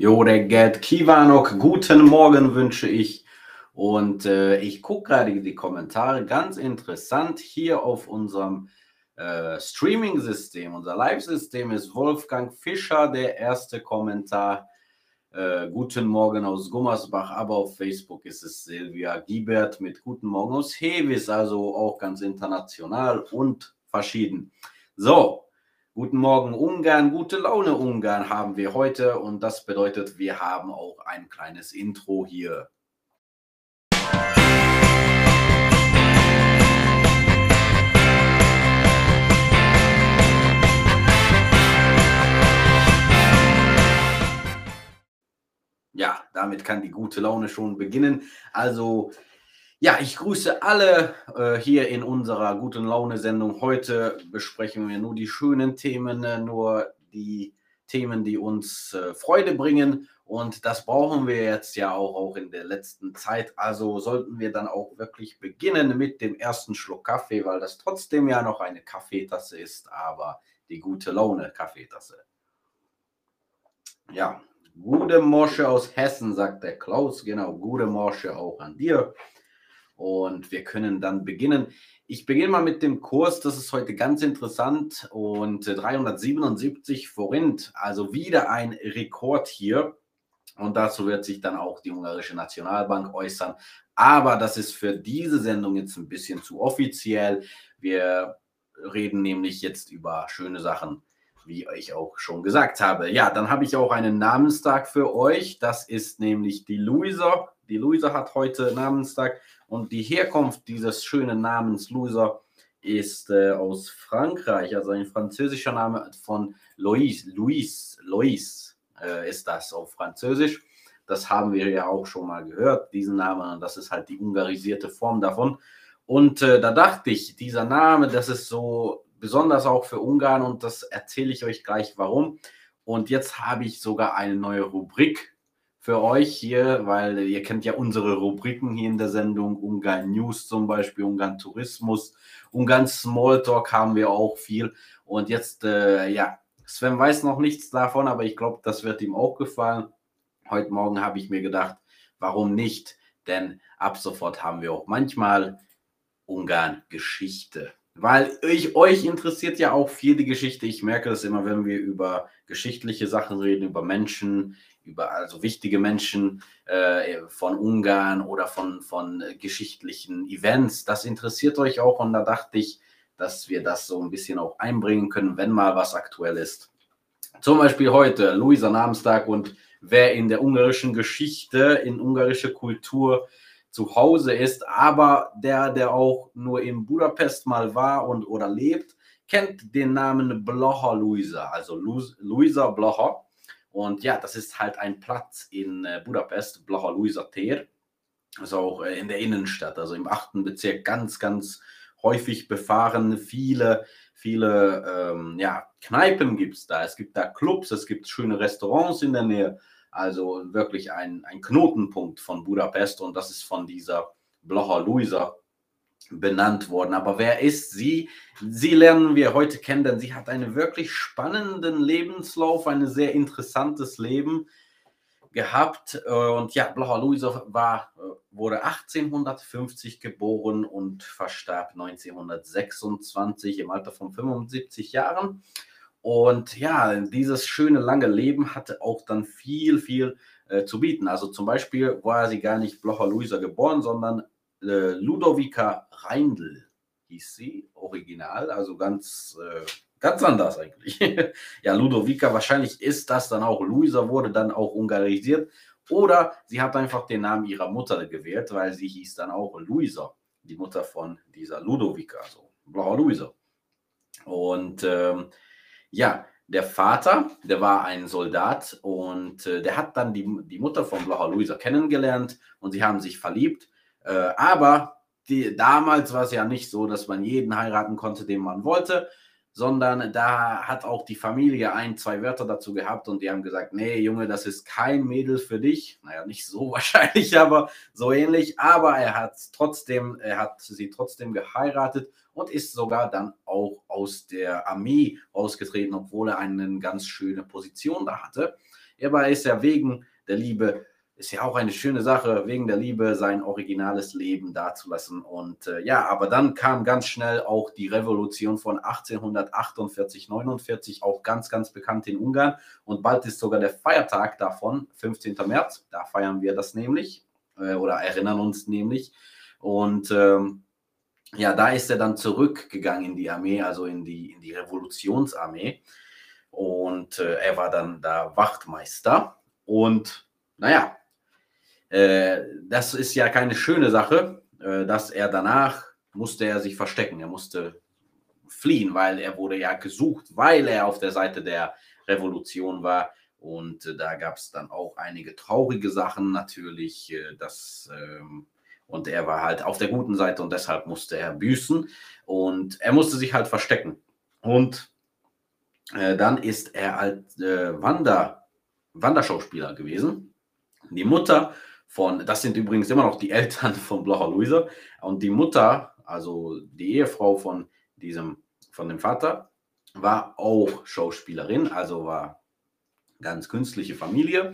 Jo, der Gerd Kiwanok, guten Morgen wünsche ich. Und äh, ich gucke gerade die Kommentare, ganz interessant, hier auf unserem äh, Streaming-System, unser Live-System ist Wolfgang Fischer, der erste Kommentar. Äh, guten Morgen aus Gummersbach, aber auf Facebook ist es Silvia Giebert mit Guten Morgen aus Hevis, also auch ganz international und verschieden. So, Guten Morgen Ungarn, gute Laune Ungarn haben wir heute und das bedeutet, wir haben auch ein kleines Intro hier. Ja, damit kann die gute Laune schon beginnen. Also ja, ich grüße alle äh, hier in unserer guten Laune-Sendung. Heute besprechen wir nur die schönen Themen, äh, nur die Themen, die uns äh, Freude bringen. Und das brauchen wir jetzt ja auch, auch in der letzten Zeit. Also sollten wir dann auch wirklich beginnen mit dem ersten Schluck Kaffee, weil das trotzdem ja noch eine Kaffeetasse ist, aber die gute Laune-Kaffeetasse. Ja, gute Morsche aus Hessen, sagt der Klaus. Genau, gute Morsche auch an dir. Und wir können dann beginnen. Ich beginne mal mit dem Kurs, das ist heute ganz interessant. Und 377 äh, Forint, also wieder ein Rekord hier. Und dazu wird sich dann auch die ungarische Nationalbank äußern. Aber das ist für diese Sendung jetzt ein bisschen zu offiziell. Wir reden nämlich jetzt über schöne Sachen, wie ich auch schon gesagt habe. Ja, dann habe ich auch einen Namenstag für euch. Das ist nämlich die Luisa. Die Luisa hat heute Namenstag und die Herkunft dieses schönen Namens Loser ist äh, aus Frankreich, also ein französischer Name von Lois. Louis, Lois äh, ist das auf Französisch. Das haben wir ja auch schon mal gehört, diesen Namen. Das ist halt die ungarisierte Form davon. Und äh, da dachte ich, dieser Name, das ist so besonders auch für Ungarn und das erzähle ich euch gleich warum. Und jetzt habe ich sogar eine neue Rubrik für euch hier, weil ihr kennt ja unsere Rubriken hier in der Sendung, Ungarn News zum Beispiel, Ungarn Tourismus, Ungarn Smalltalk haben wir auch viel. Und jetzt, äh, ja, Sven weiß noch nichts davon, aber ich glaube, das wird ihm auch gefallen. Heute Morgen habe ich mir gedacht, warum nicht? Denn ab sofort haben wir auch manchmal Ungarn Geschichte. Weil ich, euch interessiert ja auch viel die Geschichte. Ich merke das immer, wenn wir über geschichtliche Sachen reden, über Menschen, über also wichtige Menschen äh, von Ungarn oder von, von geschichtlichen Events. Das interessiert euch auch und da dachte ich, dass wir das so ein bisschen auch einbringen können, wenn mal was aktuell ist. Zum Beispiel heute, Luisa Namenstag und wer in der ungarischen Geschichte, in ungarische Kultur zu Hause ist, aber der, der auch nur in Budapest mal war und oder lebt, kennt den Namen Blocher Luisa, also Luisa Blocher. Und ja, das ist halt ein Platz in äh, Budapest, Blaha Luisa Ter. Also auch äh, in der Innenstadt, also im achten Bezirk, ganz, ganz häufig befahren. Viele, viele ähm, ja, Kneipen gibt es da. Es gibt da Clubs, es gibt schöne Restaurants in der Nähe. Also wirklich ein, ein Knotenpunkt von Budapest und das ist von dieser Blaha Luisa benannt worden. Aber wer ist sie? Sie lernen wir heute kennen, denn sie hat einen wirklich spannenden Lebenslauf, ein sehr interessantes Leben gehabt. Und ja, Blaha Luisa war, wurde 1850 geboren und verstarb 1926 im Alter von 75 Jahren. Und ja, dieses schöne lange Leben hatte auch dann viel, viel äh, zu bieten. Also zum Beispiel war sie gar nicht Blocher Luisa geboren, sondern äh, Ludovica Reindl hieß sie, original, also ganz, äh, ganz anders eigentlich. ja, Ludovica, wahrscheinlich ist das dann auch, Luisa wurde dann auch ungarisiert oder sie hat einfach den Namen ihrer Mutter gewählt, weil sie hieß dann auch Luisa, die Mutter von dieser Ludovica, also Blaue Luisa. Und ähm, ja, der Vater, der war ein Soldat und äh, der hat dann die, die Mutter von Blaha Luisa kennengelernt und sie haben sich verliebt. Äh, aber die, damals war es ja nicht so, dass man jeden heiraten konnte, den man wollte, sondern da hat auch die Familie ein, zwei Wörter dazu gehabt und die haben gesagt, nee, Junge, das ist kein Mädel für dich. Naja, nicht so wahrscheinlich, aber so ähnlich. Aber er hat trotzdem, er hat sie trotzdem geheiratet und ist sogar dann auch aus der Armee ausgetreten, obwohl er eine ganz schöne Position da hatte. Aber ist ja wegen der Liebe ist ja auch eine schöne Sache, wegen der Liebe sein originales Leben dazulassen. Und äh, ja, aber dann kam ganz schnell auch die Revolution von 1848, 49, auch ganz, ganz bekannt in Ungarn. Und bald ist sogar der Feiertag davon, 15. März. Da feiern wir das nämlich äh, oder erinnern uns nämlich. Und ähm, ja, da ist er dann zurückgegangen in die Armee, also in die, in die Revolutionsarmee. Und äh, er war dann da Wachtmeister. Und naja, äh, das ist ja keine schöne Sache, äh, dass er danach musste er sich verstecken. Er musste fliehen, weil er wurde ja gesucht, weil er auf der Seite der Revolution war. Und äh, da gab es dann auch einige traurige Sachen natürlich. Äh, das, ähm, und er war halt auf der guten Seite und deshalb musste er büßen. Und er musste sich halt verstecken. Und äh, dann ist er als äh, Wander, Wanderschauspieler gewesen. Die Mutter von, das sind übrigens immer noch die Eltern von Blocher Luise und die Mutter, also die Ehefrau von diesem, von dem Vater, war auch Schauspielerin, also war ganz künstliche Familie.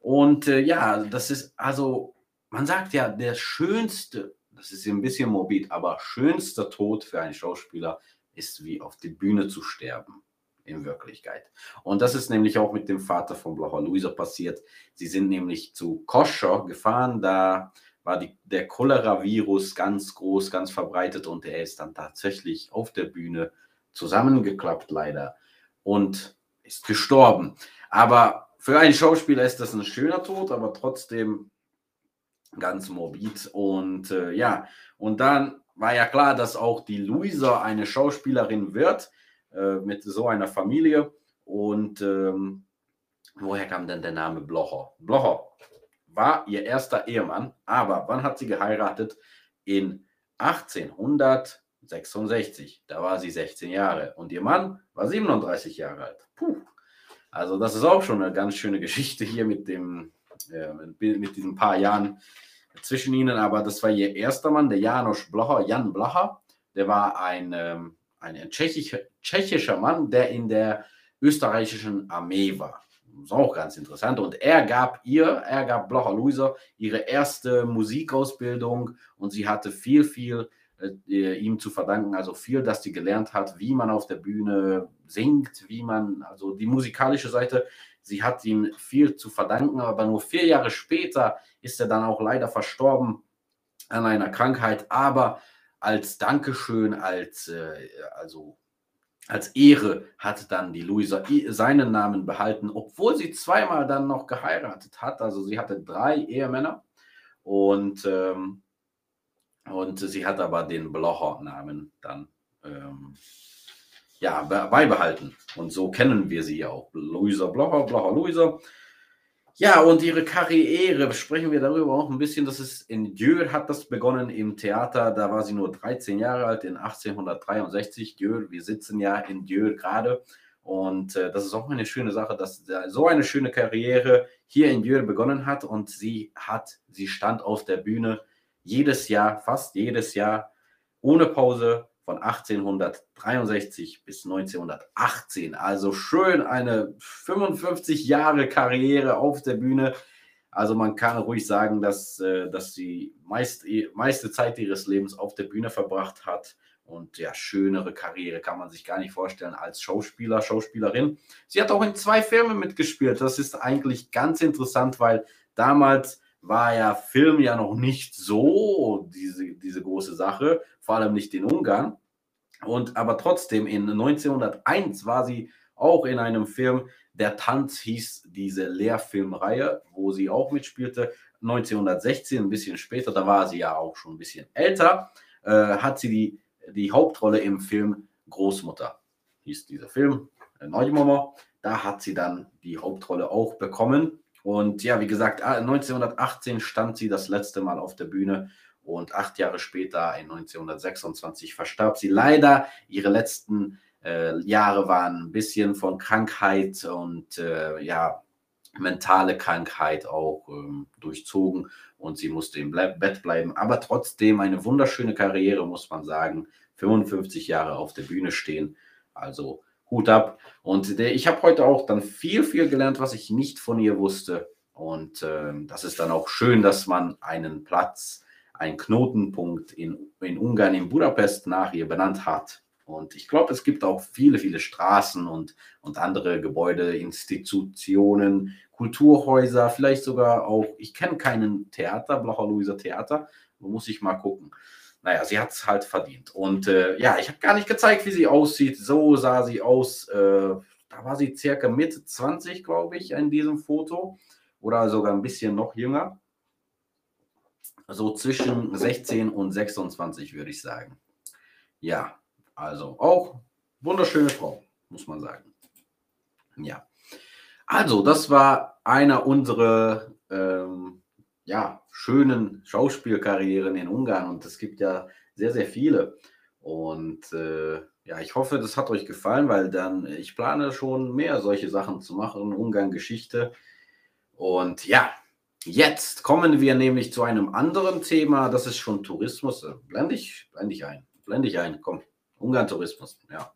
Und äh, ja, das ist also, man sagt ja, der schönste, das ist ein bisschen morbid, aber schönster Tod für einen Schauspieler ist wie auf die Bühne zu sterben in Wirklichkeit. Und das ist nämlich auch mit dem Vater von Blacher Luisa passiert. Sie sind nämlich zu Koscher gefahren, da war die, der Cholera-Virus ganz groß, ganz verbreitet und er ist dann tatsächlich auf der Bühne zusammengeklappt, leider, und ist gestorben. Aber für einen Schauspieler ist das ein schöner Tod, aber trotzdem ganz morbid. Und äh, ja, und dann war ja klar, dass auch die Luisa eine Schauspielerin wird. Äh, mit so einer Familie. Und ähm, woher kam denn der Name Blocher? Blocher war ihr erster Ehemann, aber wann hat sie geheiratet? In 1866. Da war sie 16 Jahre und ihr Mann war 37 Jahre alt. Puh. Also das ist auch schon eine ganz schöne Geschichte hier mit dem äh, mit diesen paar Jahren zwischen ihnen. Aber das war ihr erster Mann, der Janusz Blocher, Jan Blocher. Der war ein ähm, ein tschechischer, tschechischer Mann, der in der österreichischen Armee war. Das ist auch ganz interessant. Und er gab ihr, er gab Blocher Luisa ihre erste Musikausbildung und sie hatte viel, viel äh, ihm zu verdanken, also viel, dass sie gelernt hat, wie man auf der Bühne singt, wie man, also die musikalische Seite, sie hat ihm viel zu verdanken, aber nur vier Jahre später ist er dann auch leider verstorben an einer Krankheit, aber als Dankeschön, als, äh, also als Ehre hat dann die Luisa seinen Namen behalten, obwohl sie zweimal dann noch geheiratet hat. Also sie hatte drei Ehemänner und, ähm, und sie hat aber den Blocher-Namen dann ähm, ja, beibehalten. Und so kennen wir sie ja auch. Luisa Blocher, Blocher Luisa. Ja, und ihre Karriere, sprechen wir darüber auch ein bisschen. Das ist in Dieu hat das begonnen im Theater. Da war sie nur 13 Jahre alt, in 1863. Dieu, wir sitzen ja in Dieu gerade. Und äh, das ist auch eine schöne Sache, dass so eine schöne Karriere hier in Dieu begonnen hat. Und sie hat, sie stand auf der Bühne jedes Jahr, fast jedes Jahr, ohne Pause von 1863 bis 1918. Also schön eine 55 Jahre Karriere auf der Bühne. Also man kann ruhig sagen, dass, äh, dass sie meist, meiste Zeit ihres Lebens auf der Bühne verbracht hat. Und ja, schönere Karriere kann man sich gar nicht vorstellen als Schauspieler, Schauspielerin. Sie hat auch in zwei Filmen mitgespielt. Das ist eigentlich ganz interessant, weil damals war ja Film ja noch nicht so diese, diese große Sache, vor allem nicht in Ungarn. Und aber trotzdem, in 1901 war sie auch in einem Film, der Tanz hieß diese Lehrfilmreihe, wo sie auch mitspielte. 1916, ein bisschen später, da war sie ja auch schon ein bisschen älter, äh, hat sie die, die Hauptrolle im Film Großmutter, hieß dieser Film, äh, Neumama. Da hat sie dann die Hauptrolle auch bekommen. Und ja, wie gesagt, 1918 ah, stand sie das letzte Mal auf der Bühne und acht Jahre später, in 1926, verstarb sie. Leider, ihre letzten äh, Jahre waren ein bisschen von Krankheit und äh, ja, mentale Krankheit auch ähm, durchzogen und sie musste im Ble Bett bleiben. Aber trotzdem eine wunderschöne Karriere, muss man sagen. 55 Jahre auf der Bühne stehen. Also Hut ab. Und der, ich habe heute auch dann viel, viel gelernt, was ich nicht von ihr wusste. Und äh, das ist dann auch schön, dass man einen Platz, einen Knotenpunkt in, in Ungarn, in Budapest nach ihr benannt hat. Und ich glaube, es gibt auch viele, viele Straßen und, und andere Gebäude, Institutionen, Kulturhäuser, vielleicht sogar auch, ich kenne keinen Theater, Blacher Luiser Theater, muss ich mal gucken. Naja, sie hat es halt verdient. Und äh, ja, ich habe gar nicht gezeigt, wie sie aussieht. So sah sie aus. Äh, da war sie circa Mitte 20, glaube ich, in diesem Foto. Oder sogar ein bisschen noch jünger. So zwischen 16 und 26, würde ich sagen. Ja, also auch wunderschöne Frau, muss man sagen. Ja. Also, das war einer unserer ähm, ja, schönen Schauspielkarrieren in Ungarn und es gibt ja sehr, sehr viele. Und äh, ja, ich hoffe, das hat euch gefallen, weil dann, ich plane schon mehr solche Sachen zu machen, Ungarn-Geschichte. Und ja, jetzt kommen wir nämlich zu einem anderen Thema, das ist schon Tourismus. Blende ich, blende ich ein, blende ich ein, komm. Ungarn-Tourismus, ja.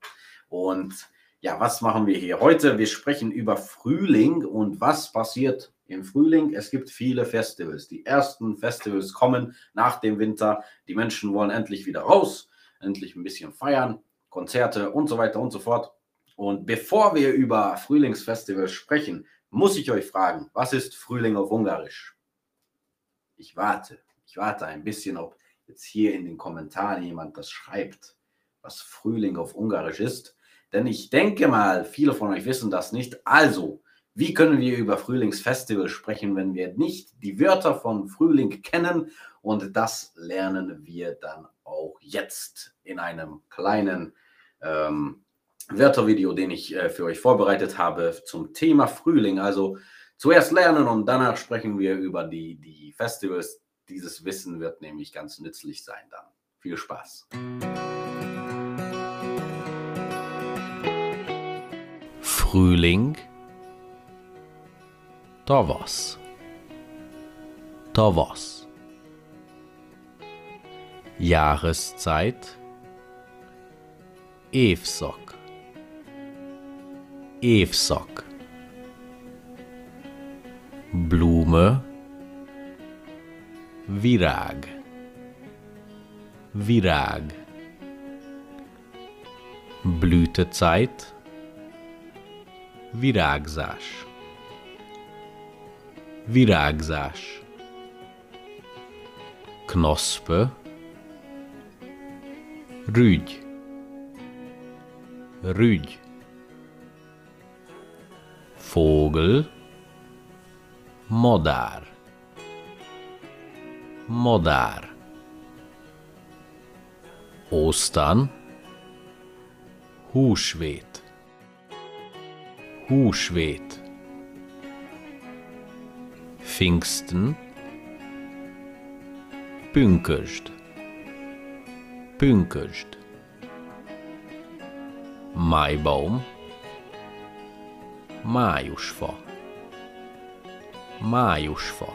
Und ja, was machen wir hier heute? Wir sprechen über Frühling und was passiert im Frühling. Es gibt viele Festivals. Die ersten Festivals kommen nach dem Winter. Die Menschen wollen endlich wieder raus, endlich ein bisschen feiern, Konzerte und so weiter und so fort. Und bevor wir über Frühlingsfestivals sprechen, muss ich euch fragen, was ist Frühling auf Ungarisch? Ich warte, ich warte ein bisschen, ob jetzt hier in den Kommentaren jemand das schreibt was Frühling auf Ungarisch ist. Denn ich denke mal, viele von euch wissen das nicht. Also, wie können wir über Frühlingsfestival sprechen, wenn wir nicht die Wörter von Frühling kennen? Und das lernen wir dann auch jetzt in einem kleinen ähm, Wörtervideo, den ich äh, für euch vorbereitet habe zum Thema Frühling. Also zuerst lernen und danach sprechen wir über die, die Festivals. Dieses Wissen wird nämlich ganz nützlich sein dann. Viel Spaß. Frühling, tavasz, tavasz. Jahreszeit, évszak, évszak. Blume, virág, virág. Blütezeit, Virágzás. Virágzás. Knospö Rügy. Rügy Vogel Madár Madár Ósztán Húsvét Húsvét Pfingsten Pünkösd Pünkösd Maibaum Májusfa. Májusfa.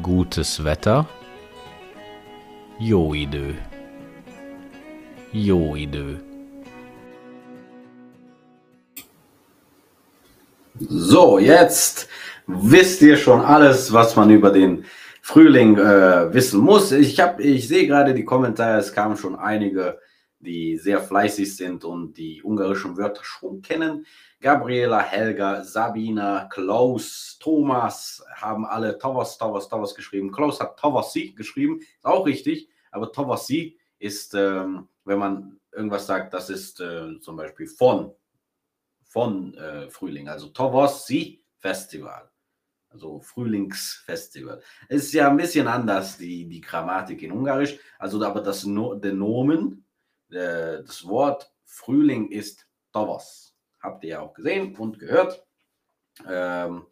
Gutes Wetter. Jó idő. Jó idő. So, jetzt wisst ihr schon alles, was man über den Frühling äh, wissen muss. Ich, hab, ich sehe gerade die Kommentare, es kamen schon einige, die sehr fleißig sind und die ungarischen Wörter schon kennen. Gabriela, Helga, Sabina, Klaus, Thomas haben alle Tavas, Tavas, Tavas geschrieben. Klaus hat Tavasi geschrieben, ist auch richtig, aber Tavasi ist, ähm, wenn man irgendwas sagt, das ist äh, zum Beispiel von von äh, Frühling, also Tovosi Festival, also Frühlingsfestival. Es ist ja ein bisschen anders, die, die Grammatik in Ungarisch, also aber das no, der Nomen, äh, das Wort Frühling ist Tovos. Habt ihr ja auch gesehen und gehört. Ähm,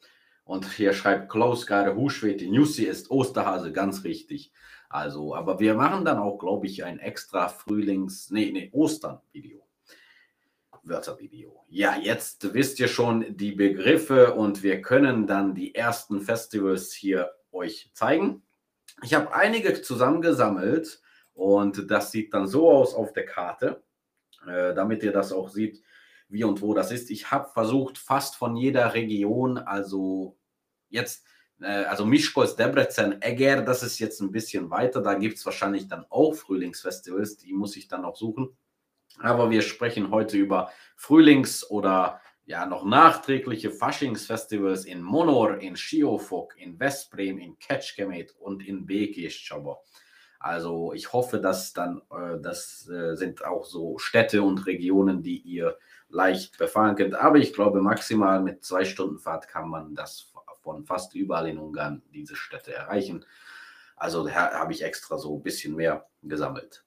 und hier schreibt Klaus gerade Huschwete Nussi ist Osterhase, ganz richtig. Also, aber wir machen dann auch, glaube ich, ein extra Frühlings-, nee, nee, Ostern-Video. Wörtervideo. Ja, jetzt wisst ihr schon die Begriffe und wir können dann die ersten Festivals hier euch zeigen. Ich habe einige zusammengesammelt und das sieht dann so aus auf der Karte. äh, damit ihr das auch seht, wie und wo das ist. Ich habe versucht, fast von jeder Region, also jetzt, äh, also Mischkos, Debrecen, Eger, das ist jetzt ein bisschen weiter. Da gibt es wahrscheinlich dann auch Frühlingsfestivals, die muss ich dann noch suchen. Aber wir sprechen heute über Frühlings- oder ja noch nachträgliche Faschingsfestivals in Monor, in Schiofok, in Veszprém, in Kecskemét und in Békéscsaba. Also ich hoffe, dass dann, äh, das äh, sind auch so Städte und Regionen, die ihr leicht befahren könnt. Aber ich glaube, maximal mit zwei Stunden Fahrt kann man das von fast überall in Ungarn, diese Städte erreichen. Also da habe ich extra so ein bisschen mehr gesammelt.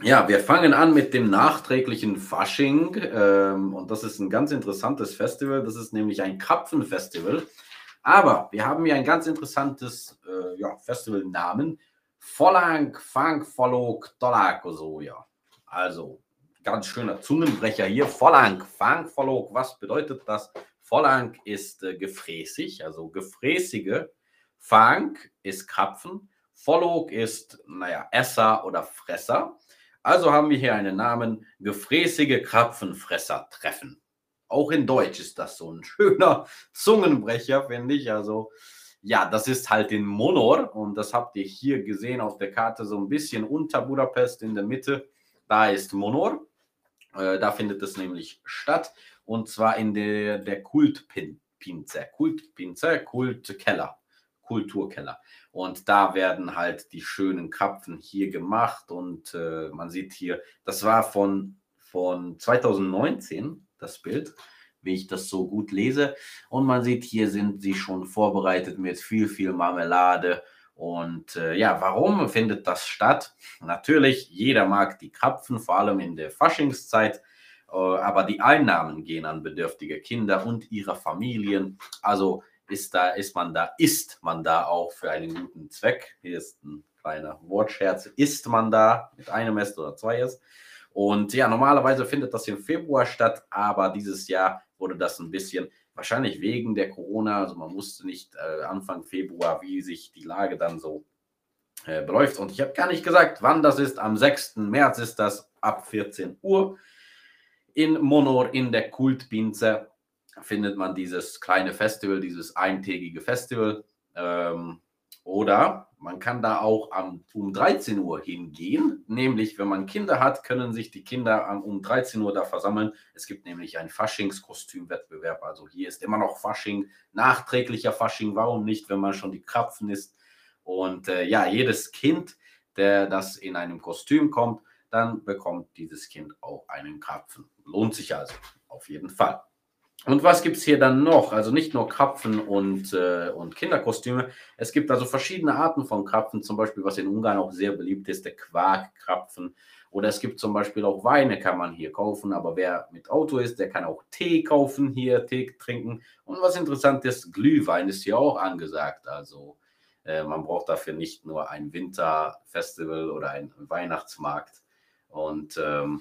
Ja, wir fangen an mit dem nachträglichen Fasching. Ähm, und das ist ein ganz interessantes Festival. Das ist nämlich ein Krapfenfestival. Aber wir haben hier ein ganz interessantes äh, ja, Festivalnamen. Follang Fang Folog Tolakosoja. Also ganz schöner Zungenbrecher hier. Follang Fang Folog. Was bedeutet das? Follang ist äh, gefräßig, also gefräßige. Fang ist Krapfen. Folog ist, naja, Esser oder Fresser. Also haben wir hier einen Namen, gefräßige Krapfenfresser treffen. Auch in Deutsch ist das so ein schöner Zungenbrecher, finde ich. Also ja, das ist halt in Monor und das habt ihr hier gesehen auf der Karte so ein bisschen unter Budapest in der Mitte. Da ist Monor. Äh, da findet es nämlich statt und zwar in der, der Kultpinze, Kultpinze, Kultkeller, Kulturkeller. Und da werden halt die schönen Krapfen hier gemacht. Und äh, man sieht hier, das war von, von 2019, das Bild, wie ich das so gut lese. Und man sieht, hier sind sie schon vorbereitet mit viel, viel Marmelade. Und äh, ja, warum findet das statt? Natürlich, jeder mag die Krapfen, vor allem in der Faschingszeit. Äh, aber die Einnahmen gehen an bedürftige Kinder und ihre Familien. Also ist da, ist man da, ist man da auch für einen guten Zweck. Hier ist ein kleiner Wortscherz. Ist man da mit einem S oder zwei S? Und ja, normalerweise findet das im Februar statt, aber dieses Jahr wurde das ein bisschen, wahrscheinlich wegen der Corona, also man wusste nicht äh, Anfang Februar, wie sich die Lage dann so äh, beläuft. Und ich habe gar nicht gesagt, wann das ist. Am 6. März ist das ab 14 Uhr in Monor in der Kultpinze findet man dieses kleine Festival, dieses eintägige Festival. Ähm, oder man kann da auch um 13 Uhr hingehen. Nämlich, wenn man Kinder hat, können sich die Kinder um 13 Uhr da versammeln. Es gibt nämlich einen Faschingskostümwettbewerb. Also hier ist immer noch Fasching, nachträglicher Fasching. Warum nicht, wenn man schon die Krapfen ist? Und äh, ja, jedes Kind, der das in einem Kostüm kommt, dann bekommt dieses Kind auch einen Krapfen. Lohnt sich also auf jeden Fall. Und was gibt es hier dann noch? Also nicht nur Krapfen und, äh, und Kinderkostüme. Es gibt also verschiedene Arten von Krapfen, zum Beispiel, was in Ungarn auch sehr beliebt ist, der Quarkkrapfen. Oder es gibt zum Beispiel auch Weine, kann man hier kaufen. Aber wer mit Auto ist, der kann auch Tee kaufen, hier Tee trinken. Und was interessant ist, Glühwein ist hier auch angesagt. Also äh, man braucht dafür nicht nur ein Winterfestival oder einen Weihnachtsmarkt. Und ähm,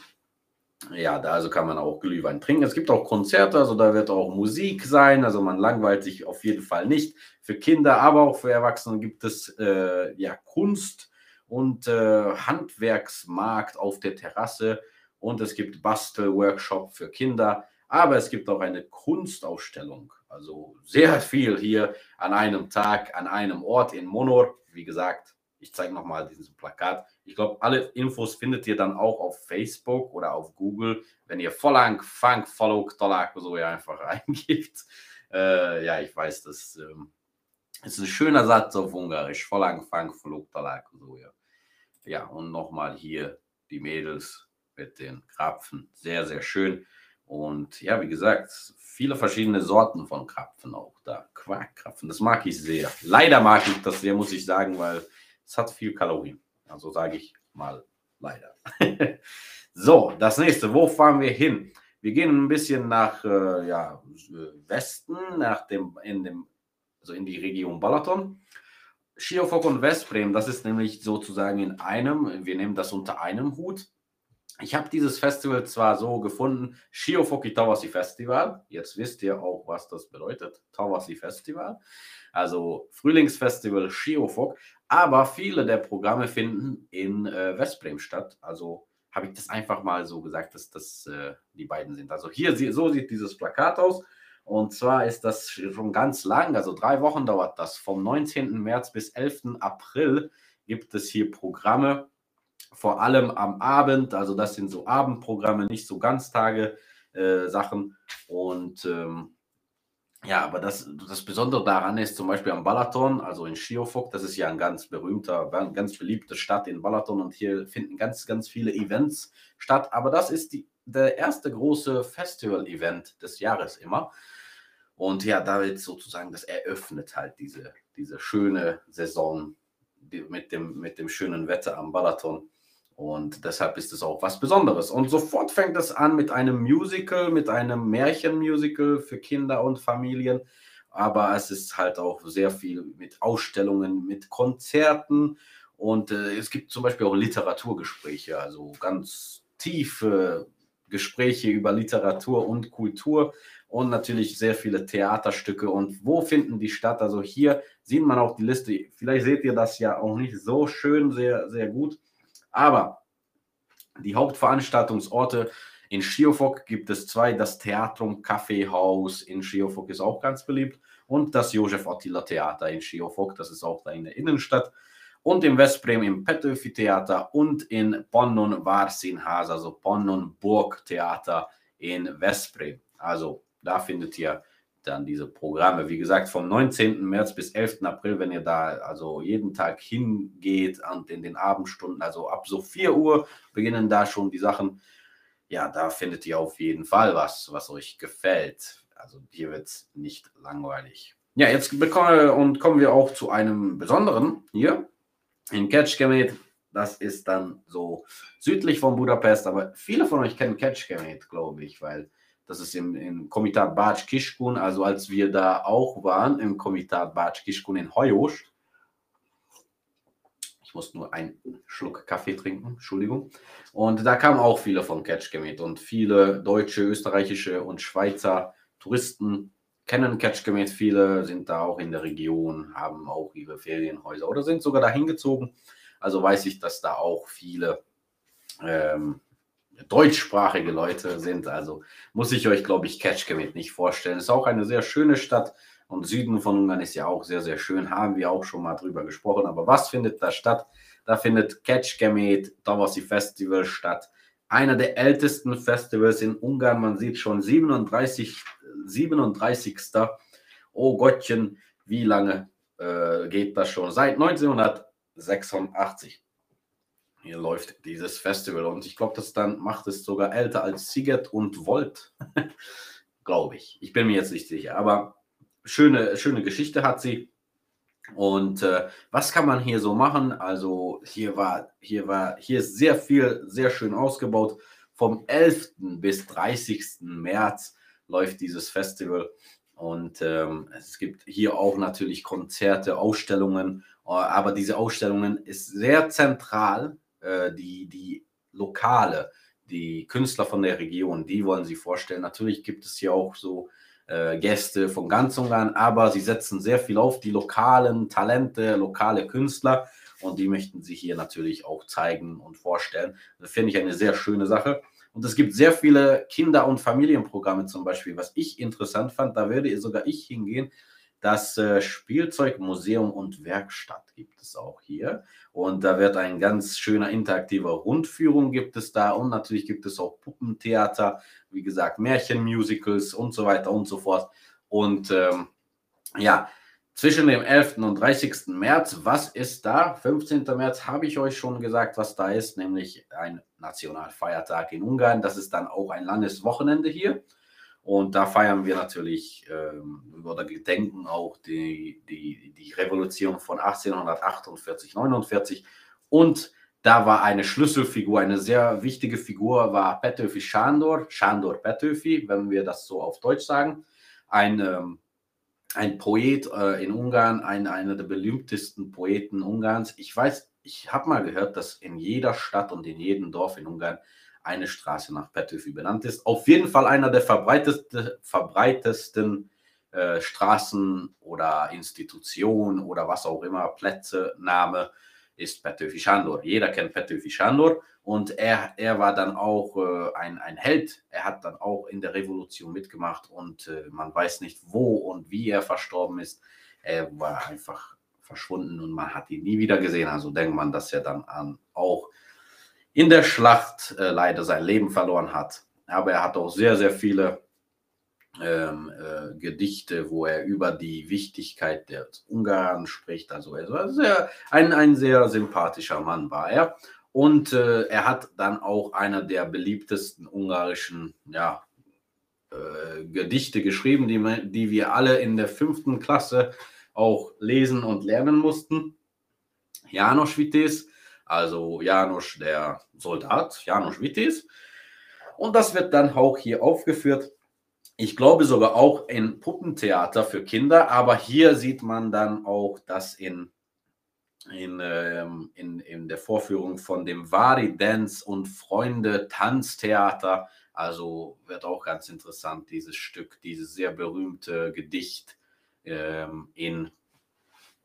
ja, da also kann man auch Glühwein trinken. Es gibt auch Konzerte, also da wird auch Musik sein. Also man langweilt sich auf jeden Fall nicht. Für Kinder, aber auch für Erwachsene gibt es äh, ja Kunst und äh, Handwerksmarkt auf der Terrasse und es gibt Bastelworkshop für Kinder. Aber es gibt auch eine Kunstausstellung. Also sehr viel hier an einem Tag, an einem Ort in Monor. Wie gesagt, ich zeige nochmal dieses Plakat. Ich glaube, alle Infos findet ihr dann auch auf Facebook oder auf Google, wenn ihr Vollang, Funk, Follow, Tolak so einfach eingibt. Äh, ja, ich weiß, das ähm, ist ein schöner Satz auf Ungarisch. Vollang, Funk, Follow, Tolak so ja. Ja, und nochmal hier die Mädels mit den Krapfen. Sehr, sehr schön. Und ja, wie gesagt, viele verschiedene Sorten von Krapfen auch da. Quarkkrapfen, das mag ich sehr. Leider mag ich das sehr, muss ich sagen, weil es hat viel Kalorien. Also sage ich mal leider. so, das nächste. Wo fahren wir hin? Wir gehen ein bisschen nach äh, ja, Westen, nach dem, in dem, also in die Region Balaton. Schiofok und Veszprém, das ist nämlich sozusagen in einem, wir nehmen das unter einem Hut. Ich habe dieses Festival zwar so gefunden, Shiofoki Tawasi Festival. Jetzt wisst ihr auch, was das bedeutet. Tawasi Festival. Also Frühlingsfestival Shiofok. Aber viele der Programme finden in äh, Westbrem statt. Also habe ich das einfach mal so gesagt, dass das äh, die beiden sind. Also hier, so sieht dieses Plakat aus. Und zwar ist das schon ganz lang, also drei Wochen dauert das. Vom 19. März bis 11. April gibt es hier Programme, vor allem am Abend. Also das sind so Abendprogramme, nicht so Ganztage äh. Und ähm, ja, aber das, das Besondere daran ist zum Beispiel am Balaton, also in Schiofok, das ist ja ein ganz berühmter, ganz beliebte Stadt in Balaton und hier finden ganz, ganz viele Events statt. Aber das ist die, der erste große Festival-Event des Jahres immer. Und ja, da wird sozusagen, das eröffnet halt diese, diese schöne Saison mit dem, mit dem schönen Wetter am Balaton. Und deshalb ist es auch was Besonderes. Und sofort fängt es an mit einem Musical, mit einem Märchenmusical für Kinder und Familien. Aber es ist halt auch sehr viel mit Ausstellungen, mit Konzerten. Und äh, es gibt zum Beispiel auch Literaturgespräche, also ganz tiefe Gespräche über Literatur und Kultur und natürlich sehr viele Theaterstücke. Und wo finden die statt? Also hier sieht man auch die Liste. Vielleicht seht ihr das ja auch nicht so schön, sehr, sehr gut. Aber die Hauptveranstaltungsorte in Schiofok gibt es zwei. Das Theatrum Kaffeehaus in Schiofok ist auch ganz beliebt und das Josef Attila Theater in Schiofok, das ist auch da in der Innenstadt. Und im Westbrem im Petöfi Theater und in Ponnon Varsinhas, also Ponnon Burg Theater in Westbrem. Also da findet ihr dann diese Programme. Wie gesagt, vom 19. März bis 11. April, wenn ihr da also jeden Tag hingeht und in den Abendstunden, also ab so 4 Uhr beginnen da schon die Sachen. Ja, da findet ihr auf jeden Fall was, was euch gefällt. Also hier wird es nicht langweilig. Ja, jetzt bekommen und kommen wir auch zu einem besonderen hier in Ketchkemet. Das ist dann so südlich von Budapest, aber viele von euch kennen Ketchkemet, glaube ich, weil das ist im, im Komitat Bács Kiskun, also als wir da auch waren, im Komitat Bács Kiskun in Heuosch. Ich muss nur einen Schluck Kaffee trinken, Entschuldigung. Und da kamen auch viele von Ketchgemet und viele deutsche, österreichische und Schweizer Touristen kennen Ketchgemet. Viele sind da auch in der Region, haben auch ihre Ferienhäuser oder sind sogar dahin gezogen. Also weiß ich, dass da auch viele ähm, deutschsprachige Leute sind. Also muss ich euch, glaube ich, Ketchkemet nicht vorstellen. Ist auch eine sehr schöne Stadt und Süden von Ungarn ist ja auch sehr, sehr schön. Haben wir auch schon mal drüber gesprochen. Aber was findet da statt? Da findet Ketchkemet Tavasi Festival statt. Einer der ältesten Festivals in Ungarn. Man sieht schon 37, 37. Oh Gottchen, wie lange äh, geht das schon? Seit 1986 hier läuft dieses Festival und ich glaube, das dann macht es sogar älter als Siget und Volt, glaube ich. Ich bin mir jetzt nicht sicher, aber schöne, schöne Geschichte hat sie. Und äh, was kann man hier so machen? Also hier war, hier war, hier ist sehr viel, sehr schön ausgebaut. Vom 11. bis 30. März läuft dieses Festival. Und ähm, es gibt hier auch natürlich Konzerte, Ausstellungen. Aber diese Ausstellungen ist sehr zentral äh, die, die Lokale, die Künstler von der Region, die wollen sie vorstellen. Natürlich gibt es hier auch so äh, Gäste von ganz Ungarn, aber sie setzen sehr viel auf die lokalen Talente, lokale Künstler und die möchten sie hier natürlich auch zeigen und vorstellen. Das finde ich eine sehr schöne Sache. Und es gibt sehr viele Kinder- und Familienprogramme zum Beispiel, was ich interessant fand. Da würde sogar ich hingehen. Das äh, Spielzeugmuseum und Werkstatt gibt es auch hier. Und da wird ein ganz schöner interaktiver Rundführung gibt es da. Und natürlich gibt es auch Puppentheater, wie gesagt, Märchenmusicals und so weiter und so fort. Und ähm, ja, zwischen dem 11. und 30. März, was ist da? 15. März habe ich euch schon gesagt, was da ist, nämlich ein Nationalfeiertag in Ungarn. Das ist dann auch ein langes Wochenende hier. Und da feiern wir natürlich ähm, oder gedenken auch die, die, die Revolution von 1848, 49. Und da war eine Schlüsselfigur, eine sehr wichtige Figur, war Petöfi Sándor, Sándor Petöfi, wenn wir das so auf Deutsch sagen. Ein, ähm, ein Poet äh, in Ungarn, ein, einer der berühmtesten Poeten Ungarns. Ich weiß, ich habe mal gehört, dass in jeder Stadt und in jedem Dorf in Ungarn eine Straße nach Petöfi benannt ist. Auf jeden Fall einer der verbreiteste, verbreitesten äh, Straßen oder Institutionen oder was auch immer, Plätze, Name ist Petőfi Sándor. Jeder kennt Petőfi Sándor und er, er war dann auch äh, ein, ein Held. Er hat dann auch in der Revolution mitgemacht und äh, man weiß nicht, wo und wie er verstorben ist. Er war einfach verschwunden und man hat ihn nie wieder gesehen. Also denkt man, dass er dann an, auch in der Schlacht äh, leider sein Leben verloren hat. Aber er hat auch sehr, sehr viele ähm, äh, Gedichte, wo er über die Wichtigkeit der Ungarn spricht. Also er war sehr, ein, ein sehr sympathischer Mann war er. Und äh, er hat dann auch einer der beliebtesten ungarischen ja, äh, Gedichte geschrieben, die, die wir alle in der fünften Klasse auch lesen und lernen mussten. Janos Vites, also Janos der Soldat, Janos Vites. Und das wird dann auch hier aufgeführt. Ich glaube sogar auch in Puppentheater für Kinder, aber hier sieht man dann auch das in, in, ähm, in, in der Vorführung von dem Vari Dance und Freunde Tanztheater. Also wird auch ganz interessant, dieses Stück, dieses sehr berühmte Gedicht ähm, in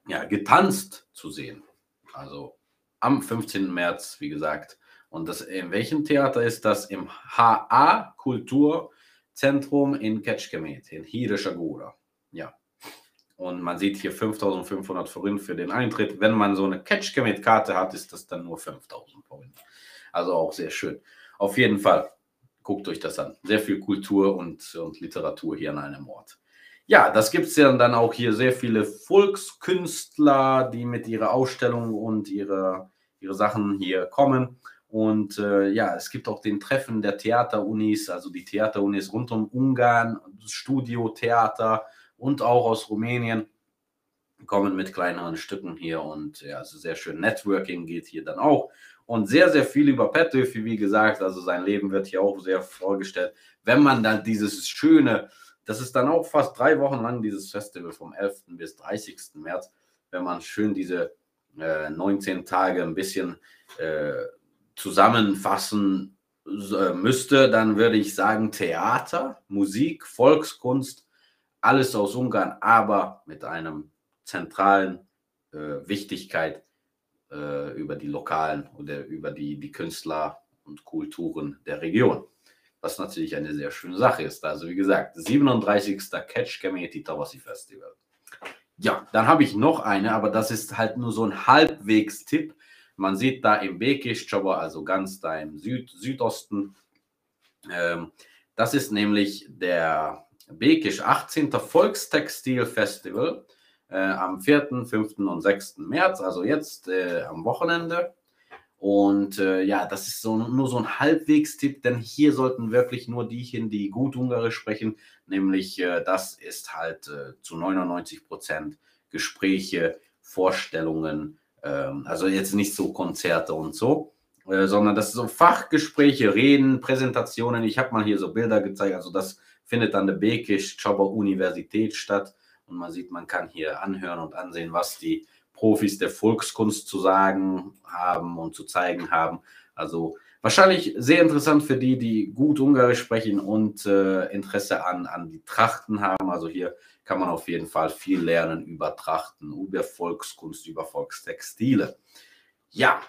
ja, getanzt zu sehen. Also am 15. März, wie gesagt. Und das, in welchem Theater ist das? Im HA Kulturzentrum in Kecskemét, in Hírösagura. Ja. Und man sieht hier 5500 Forint für den Eintritt. Wenn man so eine Kecskemét-Karte hat, ist das dann nur 5000 Forint. Also auch sehr schön. Auf jeden Fall, guckt euch das an. Sehr viel Kultur und, und Literatur hier an einem Ort. Ja, das gibt es ja dann auch hier sehr viele Volkskünstler, die mit ihrer Ausstellung und ihre, ihre Sachen hier kommen. Und äh, ja, es gibt auch den Treffen der Theaterunis, also die Theaterunis rund um Ungarn, Studiotheater und auch aus Rumänien kommen mit kleineren Stücken hier und ja, also sehr schön. Networking geht hier dann auch und sehr, sehr viel über Pettöfi, wie gesagt, also sein Leben wird hier auch sehr vorgestellt. Wenn man dann dieses schöne das ist dann auch fast drei Wochen lang dieses Festival vom 11. bis 30. März, wenn man schön diese äh, 19 Tage ein bisschen äh, zusammenfassen äh, müsste, dann würde ich sagen Theater, Musik, Volkskunst, alles aus Ungarn, aber mit einem zentralen äh, Wichtigkeit äh, über die lokalen oder über die, die Künstler und Kulturen der Region was natürlich eine sehr schöne Sache ist. Also wie gesagt, 37. Catch Community Tawasi Festival. Ja, dann habe ich noch eine, aber das ist halt nur so ein Halbwegs-Tipp. Man sieht da im Bekisch, also ganz da im Süd Südosten. Ähm, das ist nämlich der Bekisch 18. Volkstextil Festival äh, am 4., 5. und 6. März, also jetzt äh, am Wochenende. Und äh, ja, das ist so, nur so ein Halbwegstipp, denn hier sollten wirklich nur die hin, die gut Ungarisch sprechen, nämlich äh, das ist halt äh, zu 99 Prozent Gespräche, Vorstellungen, ähm, also jetzt nicht so Konzerte und so, äh, sondern das sind so Fachgespräche, Reden, Präsentationen. Ich habe mal hier so Bilder gezeigt, also das findet an der Bekisch Czobo Universität statt und man sieht, man kann hier anhören und ansehen, was die Profis der Volkskunst zu sagen haben und zu zeigen haben. Also wahrscheinlich sehr interessant für die, die gut Ungarisch sprechen und äh, Interesse an, an die Trachten haben. Also hier kann man auf jeden Fall viel lernen über Trachten, über Volkskunst, über Volkstextile. Ja,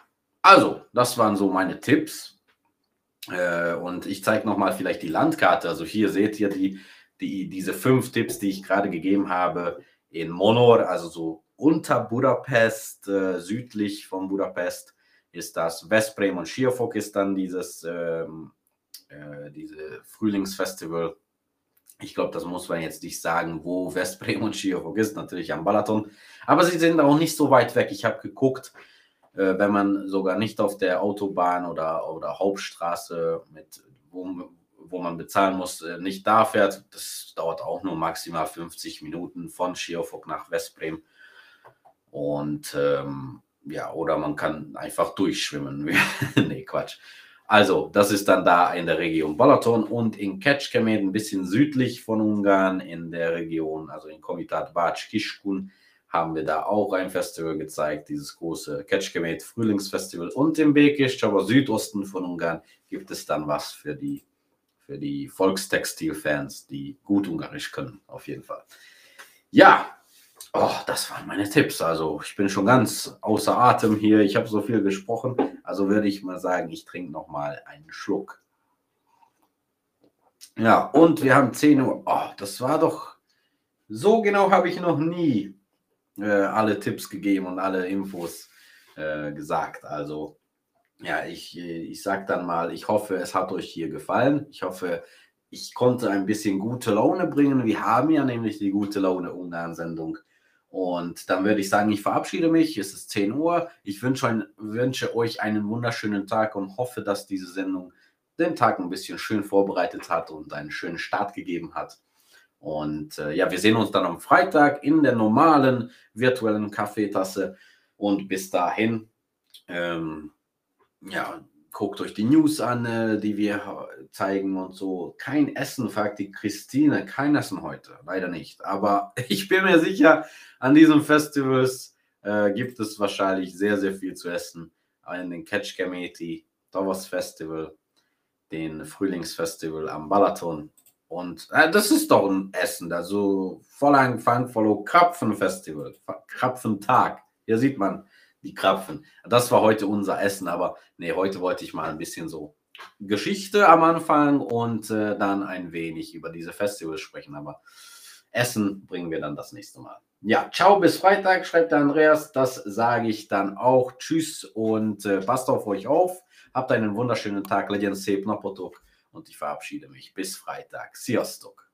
also das waren so meine Tipps. Äh, und ich zeige nochmal vielleicht die Landkarte. Also hier seht ihr die, die, diese fünf Tipps, die ich gerade gegeben habe in Monor, also so unter Budapest, äh, südlich von Budapest, ist das Veszprém und Schierfok ist dann dieses ähm, äh, diese Frühlingsfestival. Ich glaube, das muss man jetzt nicht sagen, wo Veszprém und Schierfok ist, natürlich am Balaton. Aber sie sind auch nicht so weit weg. Ich habe geguckt, äh, wenn man sogar nicht auf der Autobahn oder, oder Hauptstraße, mit, wo, wo man bezahlen muss, äh, nicht da fährt. Das dauert auch nur maximal 50 Minuten von Schierfok nach Veszprém. Und ähm, ja, oder man kann einfach durchschwimmen. nee, Quatsch. Also, das ist dann da in der Region Balaton und in Kecskemét, ein bisschen südlich von Ungarn, in der Region, also in Komitat Bács Kiskun, haben wir da auch ein Festival gezeigt, dieses große Kecskemét Frühlingsfestival. Und im Bekisch, aber Südosten von Ungarn, gibt es dann was für die, für die Volkstextil-Fans, die gut Ungarisch können, auf jeden Fall. Ja, Oh, das waren meine Tipps. Also ich bin schon ganz außer Atem hier. Ich habe so viel gesprochen. Also würde ich mal sagen, ich trinke noch mal einen Schluck. Ja, und wir haben 10 Uhr. Oh, das war doch so genau habe ich noch nie äh, alle Tipps gegeben und alle Infos äh, gesagt. Also ja, ich, ich sage dann mal, ich hoffe, es hat euch hier gefallen. Ich hoffe, ich konnte ein bisschen gute Laune bringen. Wir haben ja nämlich die gute Laune Ungarn-Sendung. Und dann würde ich sagen, ich verabschiede mich. Es ist 10 Uhr. Ich wünsche, wünsche euch einen wunderschönen Tag und hoffe, dass diese Sendung den Tag ein bisschen schön vorbereitet hat und einen schönen Start gegeben hat. Und äh, ja, wir sehen uns dann am Freitag in der normalen virtuellen Kaffeetasse. Und bis dahin, ähm, ja, guckt euch die News an, äh, die wir zeigen und so. Kein Essen, fragt die Christine. Kein Essen heute, leider nicht. Aber ich bin mir sicher, an diesen Festivals äh, gibt es wahrscheinlich sehr, sehr viel zu essen. In den Catch Committee, Dovers Festival, den Frühlingsfestival am Balaton und äh, das ist doch ein Essen, also voll angefangen, voll Krapfenfestival, Krapfentag. Hier sieht man die Krapfen. Das war heute unser Essen, aber nee, heute wollte ich mal ein bisschen so Geschichte am Anfang und äh, dann ein wenig über diese Festivals sprechen. Aber Essen bringen wir dann das nächste Mal. Ja, ciao, bis Freitag, schreibt der Andreas. Das sage ich dann auch. Tschüss und äh, passt auf euch auf. Habt einen wunderschönen Tag. Legend Sep Napotok und ich verabschiede mich bis Freitag. Sziasztok!